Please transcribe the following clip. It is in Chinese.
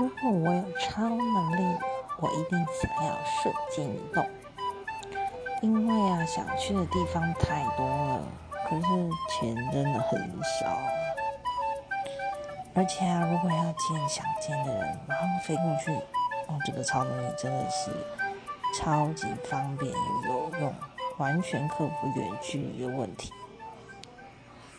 如果我有超能力，我一定想要瞬间移动，因为啊，想去的地方太多了，可是钱真的很少。而且啊，如果要见想见的人，然后飞过去，哦，这个超能力真的是超级方便又有用，完全克服远距离的问题。